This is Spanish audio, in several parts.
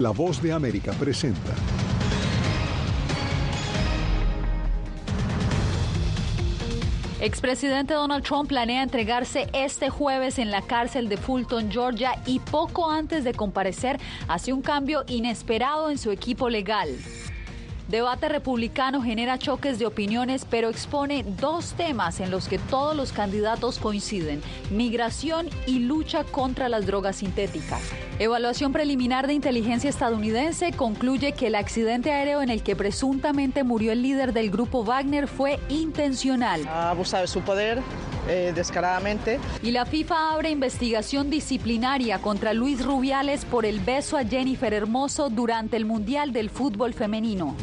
La voz de América presenta. Expresidente Donald Trump planea entregarse este jueves en la cárcel de Fulton, Georgia, y poco antes de comparecer hace un cambio inesperado en su equipo legal. Debate republicano genera choques de opiniones, pero expone dos temas en los que todos los candidatos coinciden, migración y lucha contra las drogas sintéticas. Evaluación preliminar de inteligencia estadounidense concluye que el accidente aéreo en el que presuntamente murió el líder del grupo Wagner fue intencional. Ha abusado de su poder eh, descaradamente. Y la FIFA abre investigación disciplinaria contra Luis Rubiales por el beso a Jennifer Hermoso durante el Mundial del Fútbol Femenino.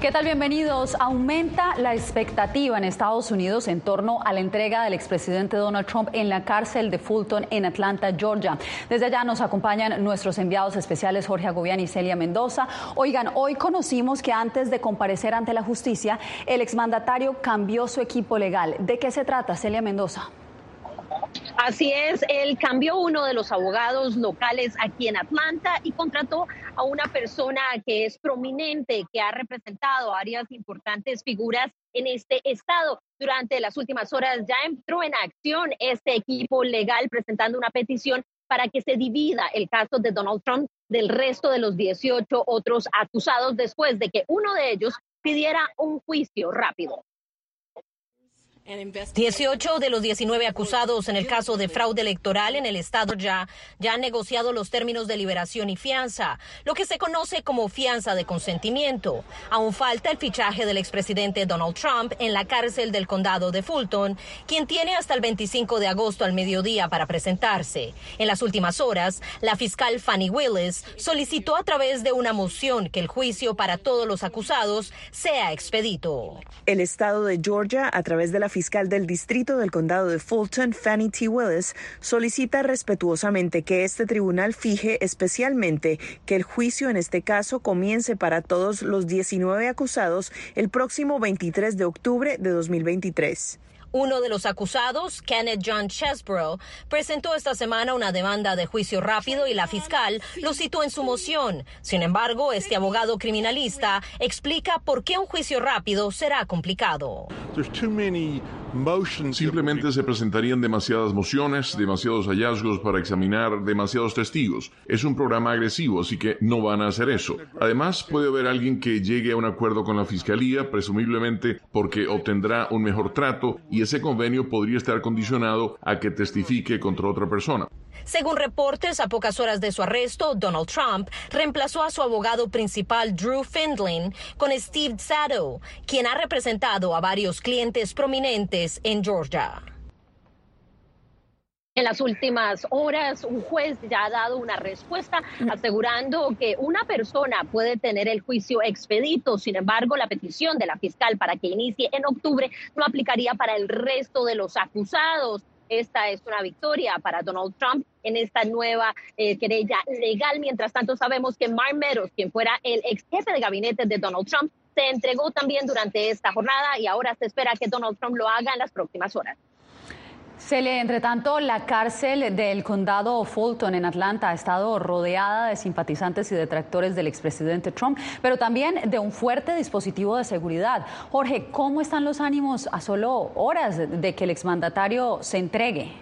¿Qué tal? Bienvenidos. Aumenta la expectativa en Estados Unidos en torno a la entrega del expresidente Donald Trump en la cárcel de Fulton en Atlanta, Georgia. Desde allá nos acompañan nuestros enviados especiales Jorge Agobián y Celia Mendoza. Oigan, hoy conocimos que antes de comparecer ante la justicia, el exmandatario cambió su equipo legal. ¿De qué se trata, Celia Mendoza? Así es, él cambió uno de los abogados locales aquí en Atlanta y contrató a una persona que es prominente, que ha representado varias importantes figuras en este estado. Durante las últimas horas ya entró en acción este equipo legal presentando una petición para que se divida el caso de Donald Trump del resto de los 18 otros acusados después de que uno de ellos pidiera un juicio rápido. 18 de los 19 acusados en el caso de fraude electoral en el estado ya, ya han negociado los términos de liberación y fianza, lo que se conoce como fianza de consentimiento. Aún falta el fichaje del expresidente Donald Trump en la cárcel del condado de Fulton, quien tiene hasta el 25 de agosto al mediodía para presentarse. En las últimas horas, la fiscal Fanny Willis solicitó a través de una moción que el juicio para todos los acusados sea expedito. El estado de Georgia, a través de la fiscal del distrito del condado de Fulton, Fanny T. Willis, solicita respetuosamente que este tribunal fije especialmente que el juicio en este caso comience para todos los 19 acusados el próximo 23 de octubre de 2023. Uno de los acusados, Kenneth John Chesbrough, presentó esta semana una demanda de juicio rápido y la fiscal lo citó en su moción. Sin embargo, este abogado criminalista explica por qué un juicio rápido será complicado. Simplemente se presentarían demasiadas mociones, demasiados hallazgos para examinar, demasiados testigos. Es un programa agresivo, así que no van a hacer eso. Además, puede haber alguien que llegue a un acuerdo con la fiscalía, presumiblemente porque obtendrá un mejor trato y ese convenio podría estar condicionado a que testifique contra otra persona. Según reportes, a pocas horas de su arresto, Donald Trump reemplazó a su abogado principal, Drew Findlin, con Steve Sato, quien ha representado a varios clientes prominentes en Georgia. En las últimas horas, un juez ya ha dado una respuesta asegurando que una persona puede tener el juicio expedito. Sin embargo, la petición de la fiscal para que inicie en octubre no aplicaría para el resto de los acusados. Esta es una victoria para Donald Trump en esta nueva eh, querella legal. Mientras tanto, sabemos que Mark Meadows, quien fuera el ex jefe de gabinete de Donald Trump, se entregó también durante esta jornada y ahora se espera que Donald Trump lo haga en las próximas horas. Celia, entre tanto, la cárcel del condado Fulton en Atlanta ha estado rodeada de simpatizantes y detractores del expresidente Trump, pero también de un fuerte dispositivo de seguridad. Jorge, ¿cómo están los ánimos a solo horas de que el exmandatario se entregue?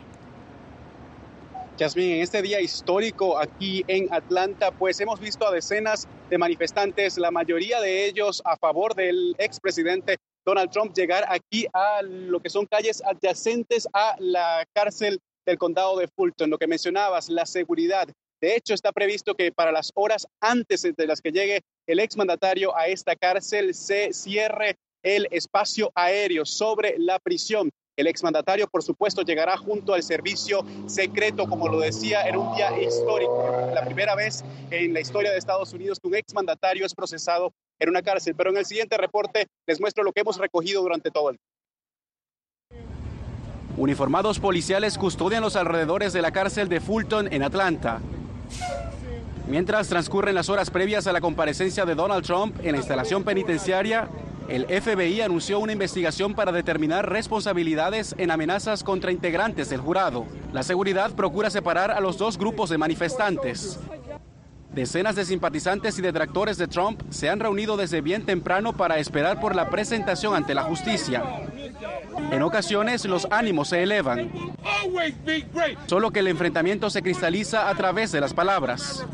Yasmin, en este día histórico aquí en Atlanta, pues hemos visto a decenas de manifestantes, la mayoría de ellos a favor del expresidente Donald Trump llegar aquí a lo que son calles adyacentes a la cárcel del condado de Fulton. Lo que mencionabas, la seguridad. De hecho, está previsto que para las horas antes de las que llegue el exmandatario a esta cárcel se cierre el espacio aéreo sobre la prisión. El exmandatario, por supuesto, llegará junto al servicio secreto, como lo decía, en un día histórico. La primera vez en la historia de Estados Unidos que un exmandatario es procesado en una cárcel. Pero en el siguiente reporte les muestro lo que hemos recogido durante todo el día. Uniformados policiales custodian los alrededores de la cárcel de Fulton en Atlanta. Mientras transcurren las horas previas a la comparecencia de Donald Trump en la instalación penitenciaria, El FBI anunció una investigación para determinar responsabilidades en amenazas contra integrantes del jurado. La seguridad procura separar a los dos grupos de manifestantes. Decenas de simpatizantes y detractores de Trump se han reunido desde bien temprano para esperar por la presentación ante la justicia. En ocasiones los ánimos se elevan, solo que el enfrentamiento se cristaliza a través de las palabras.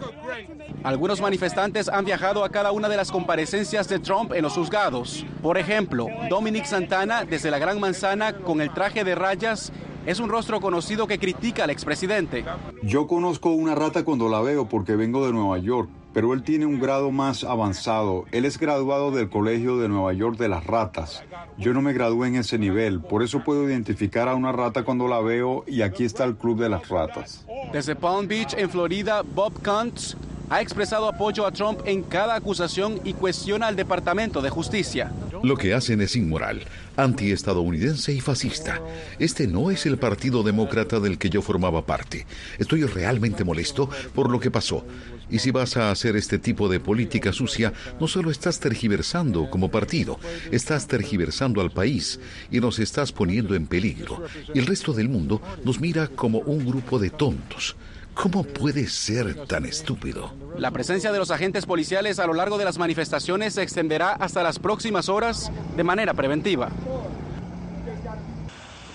Algunos manifestantes han viajado a cada una de las comparecencias de Trump en los juzgados. Por ejemplo, Dominic Santana desde la Gran Manzana con el traje de rayas es un rostro conocido que critica al expresidente. Yo conozco una rata cuando la veo porque vengo de Nueva York, pero él tiene un grado más avanzado. Él es graduado del Colegio de Nueva York de las Ratas. Yo no me gradué en ese nivel, por eso puedo identificar a una rata cuando la veo y aquí está el Club de las Ratas. Desde Palm Beach, en Florida, Bob Kuntz ha expresado apoyo a Trump en cada acusación y cuestiona al Departamento de Justicia. Lo que hacen es inmoral, antiestadounidense y fascista. Este no es el Partido Demócrata del que yo formaba parte. Estoy realmente molesto por lo que pasó. Y si vas a hacer este tipo de política sucia, no solo estás tergiversando como partido, estás tergiversando al país y nos estás poniendo en peligro. Y el resto del mundo nos mira como un grupo de tontos. ¿Cómo puede ser tan estúpido? La presencia de los agentes policiales a lo largo de las manifestaciones se extenderá hasta las próximas horas de manera preventiva.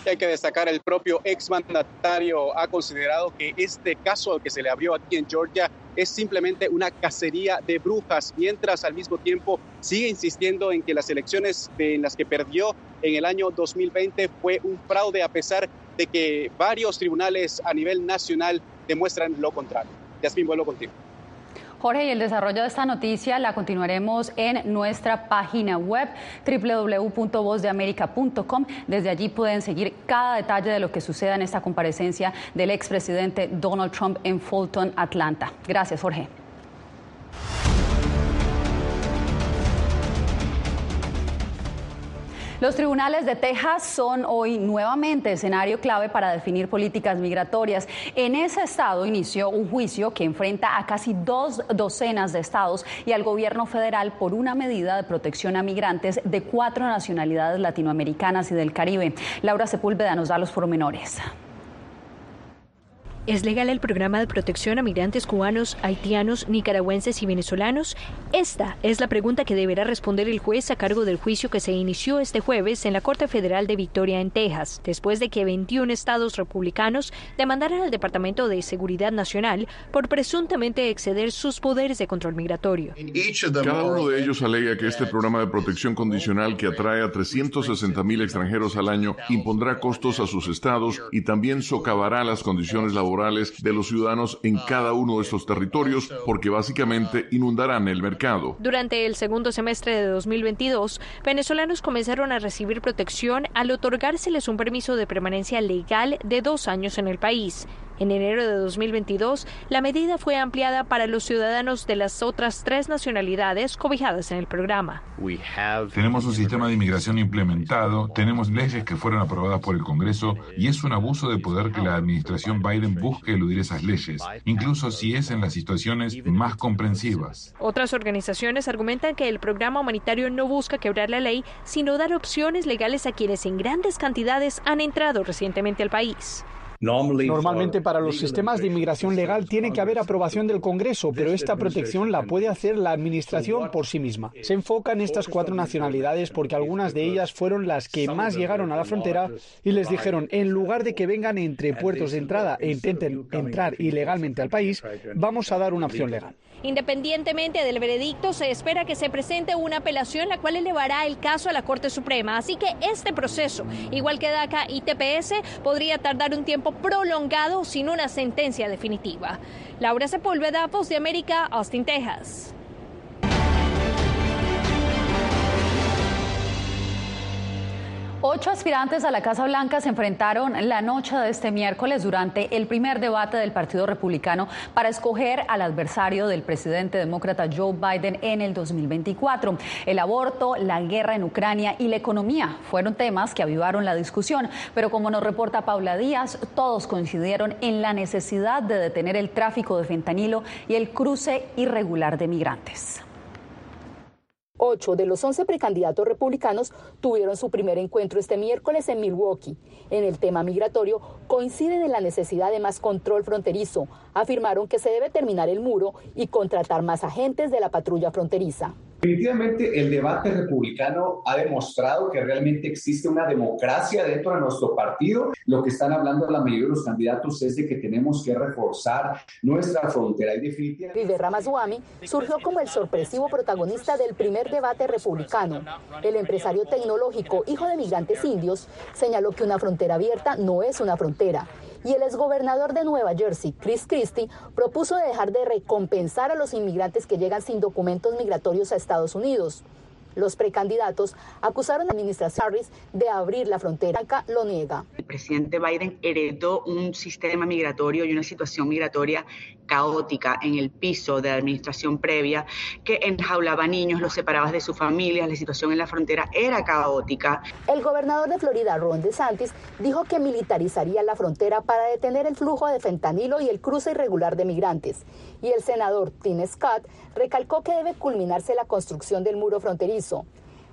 Hay que destacar, el propio exmandatario ha considerado que este caso al que se le abrió aquí en Georgia es simplemente una cacería de brujas, mientras al mismo tiempo sigue insistiendo en que las elecciones en las que perdió en el año 2020 fue un fraude a pesar de que varios tribunales a nivel nacional demuestran lo contrario. Yasmin, vuelvo contigo. Jorge, y el desarrollo de esta noticia la continuaremos en nuestra página web www.vozdeamerica.com. Desde allí pueden seguir cada detalle de lo que suceda en esta comparecencia del expresidente Donald Trump en Fulton, Atlanta. Gracias, Jorge. Los tribunales de Texas son hoy nuevamente escenario clave para definir políticas migratorias. En ese estado inició un juicio que enfrenta a casi dos docenas de estados y al gobierno federal por una medida de protección a migrantes de cuatro nacionalidades latinoamericanas y del Caribe. Laura Sepúlveda nos da los pormenores. ¿Es legal el programa de protección a migrantes cubanos, haitianos, nicaragüenses y venezolanos? Esta es la pregunta que deberá responder el juez a cargo del juicio que se inició este jueves en la Corte Federal de Victoria en Texas, después de que 21 estados republicanos demandaran al Departamento de Seguridad Nacional por presuntamente exceder sus poderes de control migratorio. Cada uno de ellos alega que este programa de protección condicional que atrae a 360 mil extranjeros al año impondrá costos a sus estados y también socavará las condiciones laborales de los ciudadanos en cada uno de estos territorios porque básicamente inundarán el mercado. Durante el segundo semestre de 2022, venezolanos comenzaron a recibir protección al otorgárseles un permiso de permanencia legal de dos años en el país. En enero de 2022, la medida fue ampliada para los ciudadanos de las otras tres nacionalidades cobijadas en el programa. Tenemos un sistema de inmigración implementado, tenemos leyes que fueron aprobadas por el Congreso y es un abuso de poder que la administración Biden busque eludir esas leyes, incluso si es en las situaciones más comprensivas. Otras organizaciones argumentan que el programa humanitario no busca quebrar la ley, sino dar opciones legales a quienes en grandes cantidades han entrado recientemente al país. Normalmente para los sistemas de inmigración legal tiene que haber aprobación del Congreso, pero esta protección la puede hacer la Administración por sí misma. Se enfoca en estas cuatro nacionalidades porque algunas de ellas fueron las que más llegaron a la frontera y les dijeron, en lugar de que vengan entre puertos de entrada e intenten entrar ilegalmente al país, vamos a dar una opción legal. Independientemente del veredicto, se espera que se presente una apelación la cual elevará el caso a la Corte Suprema. Así que este proceso, igual que DACA y TPS, podría tardar un tiempo prolongado sin una sentencia definitiva. Laura Sepúlveda, Voz de América, Austin, Texas. Ocho aspirantes a la Casa Blanca se enfrentaron la noche de este miércoles durante el primer debate del Partido Republicano para escoger al adversario del presidente demócrata Joe Biden en el 2024. El aborto, la guerra en Ucrania y la economía fueron temas que avivaron la discusión, pero como nos reporta Paula Díaz, todos coincidieron en la necesidad de detener el tráfico de fentanilo y el cruce irregular de migrantes. Ocho de los once precandidatos republicanos tuvieron su primer encuentro este miércoles en Milwaukee. En el tema migratorio coinciden en la necesidad de más control fronterizo. Afirmaron que se debe terminar el muro y contratar más agentes de la patrulla fronteriza. Definitivamente el debate republicano ha demostrado que realmente existe una democracia dentro de nuestro partido. Lo que están hablando la mayoría de los candidatos es de que tenemos que reforzar nuestra frontera y definitivamente... Vive Ramaswamy surgió como el sorpresivo protagonista del primer debate republicano. El empresario tecnológico, hijo de migrantes indios, señaló que una frontera abierta no es una frontera y el exgobernador de Nueva Jersey, Chris Christie, propuso dejar de recompensar a los inmigrantes que llegan sin documentos migratorios a Estados Unidos. Los precandidatos acusaron a la administración Harris de abrir la frontera. Lo niega. El presidente Biden heredó un sistema migratorio y una situación migratoria caótica en el piso de administración previa que enjaulaba niños, los separaba de sus familias, la situación en la frontera era caótica. El gobernador de Florida, Ron DeSantis, dijo que militarizaría la frontera para detener el flujo de fentanilo y el cruce irregular de migrantes. Y el senador Tim Scott recalcó que debe culminarse la construcción del muro fronterizo.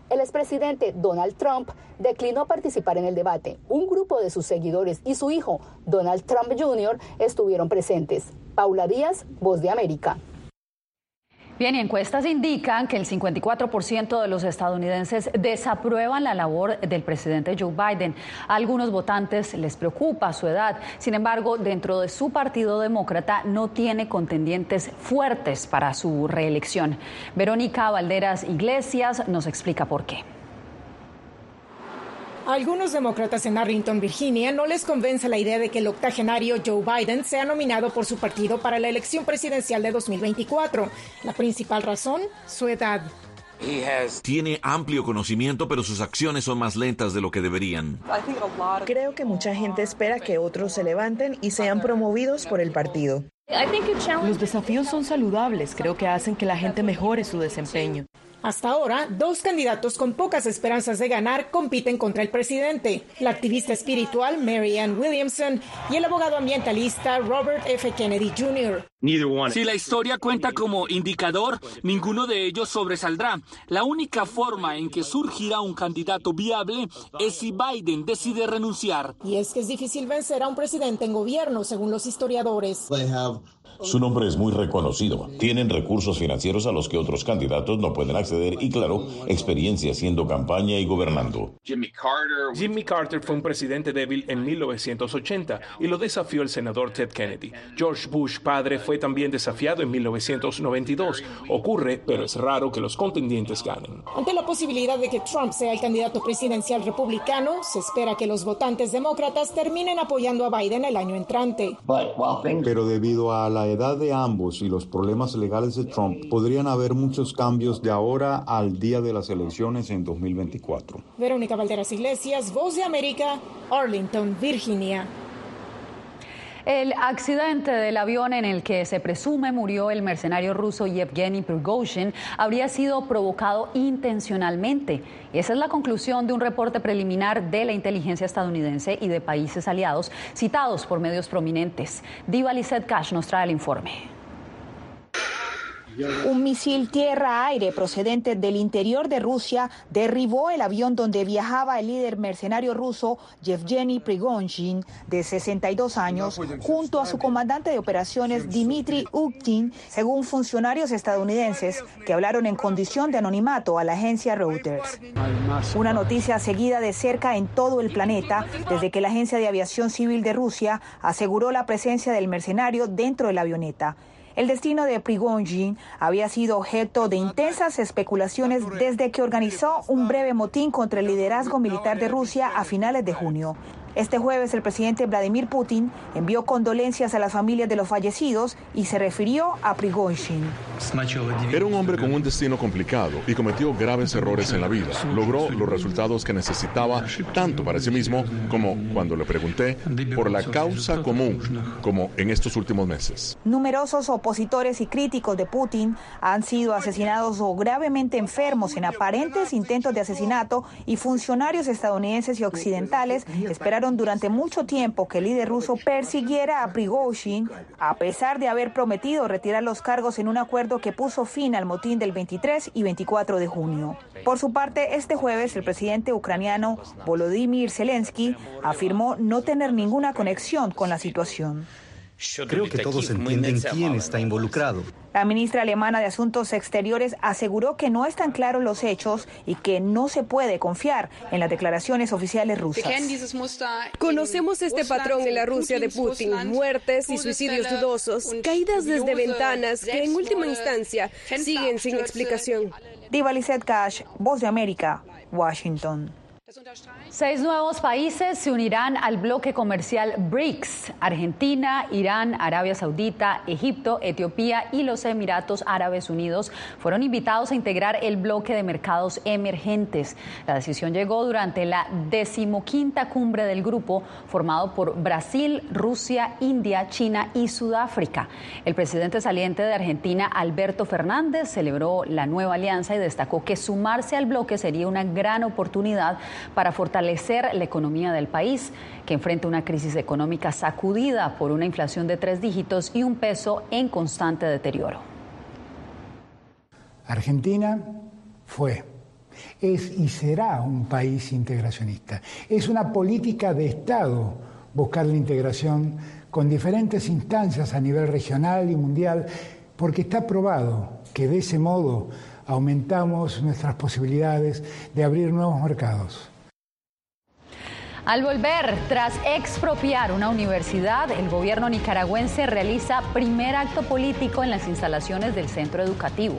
El expresidente Donald Trump declinó participar en el debate. Un grupo de sus seguidores y su hijo, Donald Trump Jr., estuvieron presentes. Paula Díaz, Voz de América. Bien, y encuestas indican que el 54% de los estadounidenses desaprueban la labor del presidente Joe Biden. A algunos votantes les preocupa su edad. Sin embargo, dentro de su partido demócrata no tiene contendientes fuertes para su reelección. Verónica Valderas Iglesias nos explica por qué algunos demócratas en Arlington, Virginia, no les convence la idea de que el octogenario Joe Biden sea nominado por su partido para la elección presidencial de 2024. La principal razón, su edad. Tiene amplio conocimiento, pero sus acciones son más lentas de lo que deberían. Creo que mucha gente espera que otros se levanten y sean promovidos por el partido. Los desafíos son saludables, creo que hacen que la gente mejore su desempeño. Hasta ahora, dos candidatos con pocas esperanzas de ganar compiten contra el presidente, la activista espiritual Mary Ann Williamson y el abogado ambientalista Robert F. Kennedy Jr. Si la historia cuenta como indicador, ninguno de ellos sobresaldrá. La única forma en que surgirá un candidato viable es si Biden decide renunciar. Y es que es difícil vencer a un presidente en gobierno, según los historiadores. Su nombre es muy reconocido. Tienen recursos financieros a los que otros candidatos no pueden acceder y, claro, experiencia haciendo campaña y gobernando. Jimmy Carter. Jimmy Carter fue un presidente débil en 1980 y lo desafió el senador Ted Kennedy. George Bush padre fue también desafiado en 1992. Ocurre, pero es raro que los contendientes ganen. Ante la posibilidad de que Trump sea el candidato presidencial republicano, se espera que los votantes demócratas terminen apoyando a Biden el año entrante. Pero debido a la edad de ambos y los problemas legales de Trump, podrían haber muchos cambios de ahora al día de las elecciones en 2024. Verónica Valderas Iglesias, Voz de América, Arlington, Virginia. El accidente del avión en el que se presume murió el mercenario ruso Yevgeny Prigozhin habría sido provocado intencionalmente. Esa es la conclusión de un reporte preliminar de la inteligencia estadounidense y de países aliados citados por medios prominentes. Diva Lizette Cash nos trae el informe. Un misil tierra-aire procedente del interior de Rusia derribó el avión donde viajaba el líder mercenario ruso Yevgeny Prigozhin, de 62 años, junto a su comandante de operaciones Dmitry Uktin, según funcionarios estadounidenses que hablaron en condición de anonimato a la agencia Reuters. Una noticia seguida de cerca en todo el planeta desde que la Agencia de Aviación Civil de Rusia aseguró la presencia del mercenario dentro de la avioneta. El destino de Prigozhin había sido objeto de intensas especulaciones desde que organizó un breve motín contra el liderazgo militar de Rusia a finales de junio. Este jueves el presidente Vladimir Putin envió condolencias a las familias de los fallecidos y se refirió a Prigozhin. Era un hombre con un destino complicado y cometió graves errores en la vida. Logró los resultados que necesitaba tanto para sí mismo como cuando le pregunté por la causa común, como en estos últimos meses. Numerosos opositores y críticos de Putin han sido asesinados o gravemente enfermos en aparentes intentos de asesinato y funcionarios estadounidenses y occidentales esperaron durante mucho tiempo que el líder ruso persiguiera a Prigozhin, a pesar de haber prometido retirar los cargos en un acuerdo que puso fin al motín del 23 y 24 de junio. Por su parte, este jueves el presidente ucraniano Volodymyr Zelensky afirmó no tener ninguna conexión con la situación. Creo que todos entienden quién está involucrado. La ministra alemana de Asuntos Exteriores aseguró que no están claros los hechos y que no se puede confiar en las declaraciones oficiales rusas. Conocemos este patrón en la Rusia de Putin, muertes y suicidios dudosos, caídas desde ventanas que en última instancia siguen sin explicación. Diva Lizette Cash, Voz de América, Washington. Seis nuevos países se unirán al bloque comercial BRICS. Argentina, Irán, Arabia Saudita, Egipto, Etiopía y los Emiratos Árabes Unidos fueron invitados a integrar el bloque de mercados emergentes. La decisión llegó durante la decimoquinta cumbre del grupo formado por Brasil, Rusia, India, China y Sudáfrica. El presidente saliente de Argentina, Alberto Fernández, celebró la nueva alianza y destacó que sumarse al bloque sería una gran oportunidad para fortalecer la economía del país, que enfrenta una crisis económica sacudida por una inflación de tres dígitos y un peso en constante deterioro. Argentina fue, es y será un país integracionista. Es una política de Estado buscar la integración con diferentes instancias a nivel regional y mundial, porque está probado que de ese modo aumentamos nuestras posibilidades de abrir nuevos mercados. Al volver, tras expropiar una universidad, el gobierno nicaragüense realiza primer acto político en las instalaciones del centro educativo.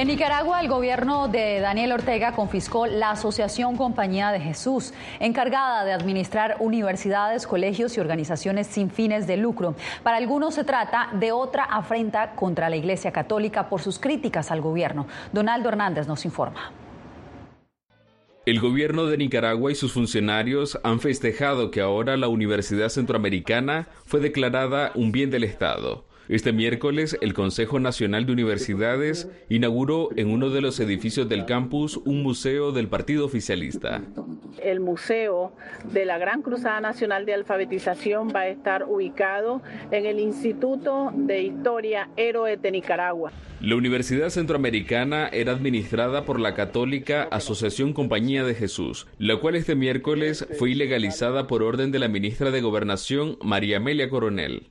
En Nicaragua, el gobierno de Daniel Ortega confiscó la Asociación Compañía de Jesús, encargada de administrar universidades, colegios y organizaciones sin fines de lucro. Para algunos se trata de otra afrenta contra la Iglesia Católica por sus críticas al gobierno. Donaldo Hernández nos informa. El gobierno de Nicaragua y sus funcionarios han festejado que ahora la Universidad Centroamericana fue declarada un bien del Estado. Este miércoles, el Consejo Nacional de Universidades inauguró en uno de los edificios del campus un museo del Partido Oficialista. El Museo de la Gran Cruzada Nacional de Alfabetización va a estar ubicado en el Instituto de Historia Héroes de Nicaragua. La Universidad Centroamericana era administrada por la católica Asociación Compañía de Jesús, la cual este miércoles fue ilegalizada por orden de la ministra de Gobernación, María Amelia Coronel.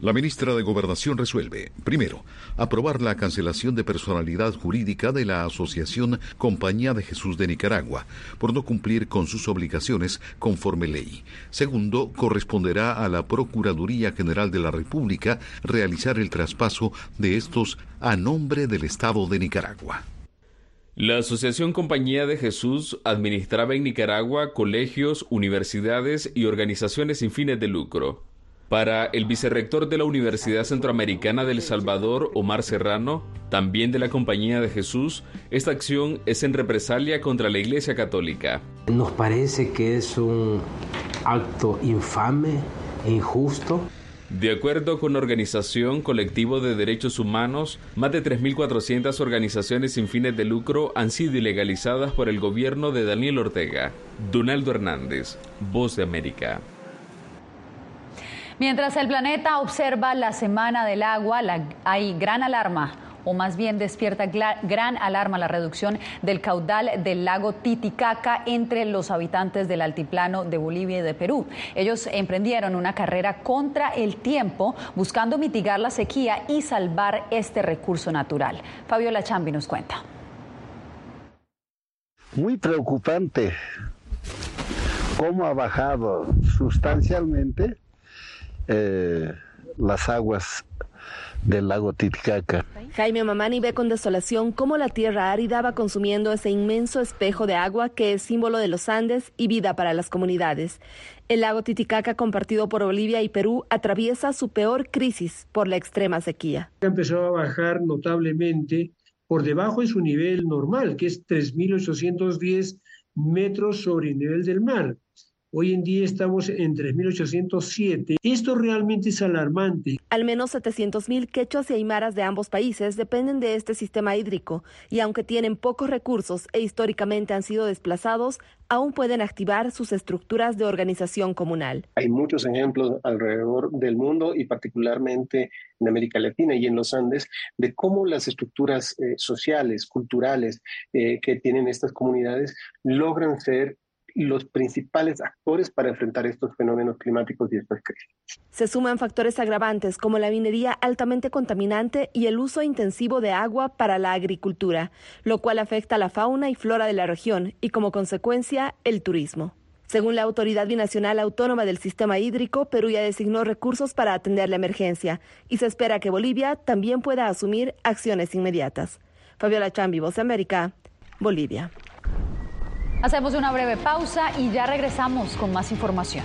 La ministra de Gobernación resuelve, primero, aprobar la cancelación de personalidad jurídica de la Asociación Compañía de Jesús de Nicaragua por no cumplir con sus obligaciones conforme ley. Segundo, corresponderá a la Procuraduría General de la República realizar el traspaso de estos a nombre del Estado de Nicaragua. La Asociación Compañía de Jesús administraba en Nicaragua colegios, universidades y organizaciones sin fines de lucro. Para el vicerrector de la Universidad Centroamericana del Salvador, Omar Serrano, también de la Compañía de Jesús, esta acción es en represalia contra la Iglesia Católica. Nos parece que es un acto infame, injusto. De acuerdo con la Organización Colectivo de Derechos Humanos, más de 3.400 organizaciones sin fines de lucro han sido ilegalizadas por el gobierno de Daniel Ortega. Donaldo Hernández, Voz de América. Mientras el planeta observa la Semana del Agua, hay gran alarma o más bien despierta gran alarma la reducción del caudal del lago Titicaca entre los habitantes del altiplano de Bolivia y de Perú. Ellos emprendieron una carrera contra el tiempo buscando mitigar la sequía y salvar este recurso natural. Fabiola Chambi nos cuenta. Muy preocupante cómo ha bajado sustancialmente eh, las aguas del lago Titicaca. Jaime Mamani ve con desolación cómo la tierra árida va consumiendo ese inmenso espejo de agua que es símbolo de los Andes y vida para las comunidades. El lago Titicaca, compartido por Bolivia y Perú, atraviesa su peor crisis por la extrema sequía. Empezó a bajar notablemente por debajo de su nivel normal, que es 3.810 metros sobre el nivel del mar. Hoy en día estamos en 3.807. Esto realmente es alarmante. Al menos 700.000 quechuas y aymaras de ambos países dependen de este sistema hídrico y aunque tienen pocos recursos e históricamente han sido desplazados, aún pueden activar sus estructuras de organización comunal. Hay muchos ejemplos alrededor del mundo y particularmente en América Latina y en los Andes de cómo las estructuras eh, sociales, culturales eh, que tienen estas comunidades logran ser los principales actores para enfrentar estos fenómenos climáticos y estas crisis. Se suman factores agravantes como la minería altamente contaminante y el uso intensivo de agua para la agricultura, lo cual afecta a la fauna y flora de la región y como consecuencia el turismo. Según la Autoridad Binacional Autónoma del Sistema Hídrico, Perú ya designó recursos para atender la emergencia y se espera que Bolivia también pueda asumir acciones inmediatas. Fabiola Chambi, Voz América, Bolivia. Hacemos una breve pausa y ya regresamos con más información.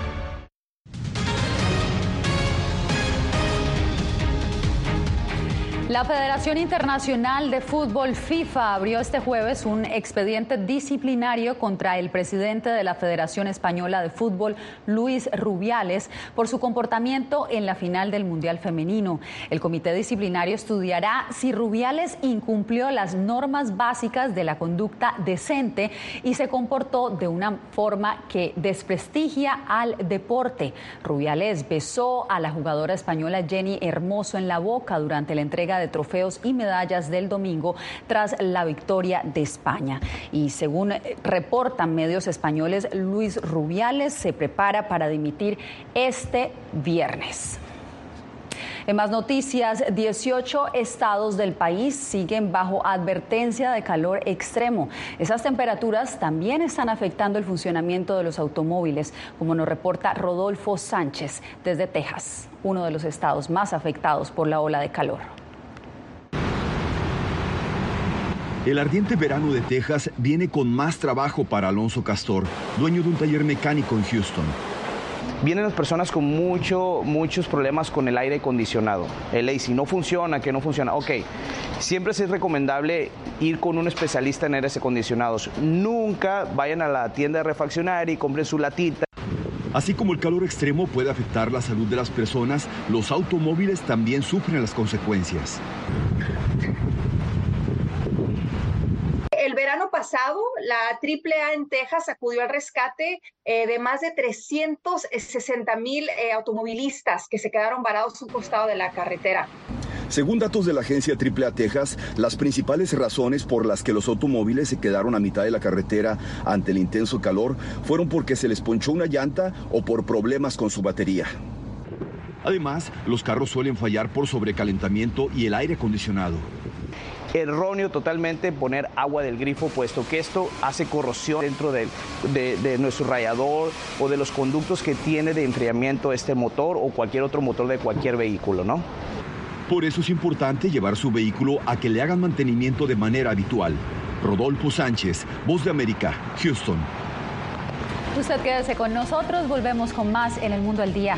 La Federación Internacional de Fútbol FIFA abrió este jueves un expediente disciplinario contra el presidente de la Federación Española de Fútbol, Luis Rubiales, por su comportamiento en la final del Mundial Femenino. El comité disciplinario estudiará si Rubiales incumplió las normas básicas de la conducta decente y se comportó de una forma que desprestigia al deporte. Rubiales besó a la jugadora española Jenny Hermoso en la boca durante la entrega de trofeos y medallas del domingo tras la victoria de España. Y según reportan medios españoles, Luis Rubiales se prepara para dimitir este viernes. En más noticias, 18 estados del país siguen bajo advertencia de calor extremo. Esas temperaturas también están afectando el funcionamiento de los automóviles, como nos reporta Rodolfo Sánchez desde Texas, uno de los estados más afectados por la ola de calor. El ardiente verano de Texas viene con más trabajo para Alonso Castor, dueño de un taller mecánico en Houston. Vienen las personas con mucho, muchos problemas con el aire acondicionado. El AC no funciona, que no funciona. Ok, siempre es recomendable ir con un especialista en aires acondicionados. Nunca vayan a la tienda de refaccionar y compren su latita. Así como el calor extremo puede afectar la salud de las personas, los automóviles también sufren las consecuencias. El verano pasado, la AAA en Texas acudió al rescate eh, de más de 360 mil eh, automovilistas que se quedaron varados a un costado de la carretera. Según datos de la agencia AAA Texas, las principales razones por las que los automóviles se quedaron a mitad de la carretera ante el intenso calor fueron porque se les ponchó una llanta o por problemas con su batería. Además, los carros suelen fallar por sobrecalentamiento y el aire acondicionado erróneo totalmente poner agua del grifo, puesto que esto hace corrosión dentro de, de, nuestro radiador o de los conductos que tiene de enfriamiento este motor o cualquier otro motor de cualquier vehículo, ¿no? Por eso es importante llevar su vehículo a que le hagan mantenimiento de manera habitual. Rodolfo Sánchez, Voz de América, Houston. Usted quédese con nosotros, volvemos con más en el mundo al día.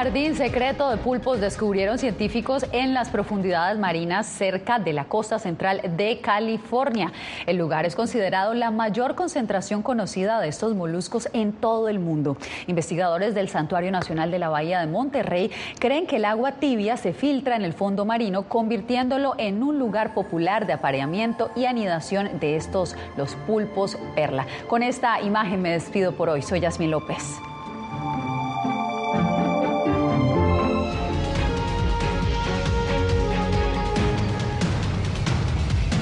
Jardín secreto de pulpos descubrieron científicos en las profundidades marinas cerca de la costa central de California. El lugar es considerado la mayor concentración conocida de estos moluscos en todo el mundo. Investigadores del Santuario Nacional de la Bahía de Monterrey creen que el agua tibia se filtra en el fondo marino, convirtiéndolo en un lugar popular de apareamiento y anidación de estos, los pulpos perla. Con esta imagen me despido por hoy. Soy Yasmin López.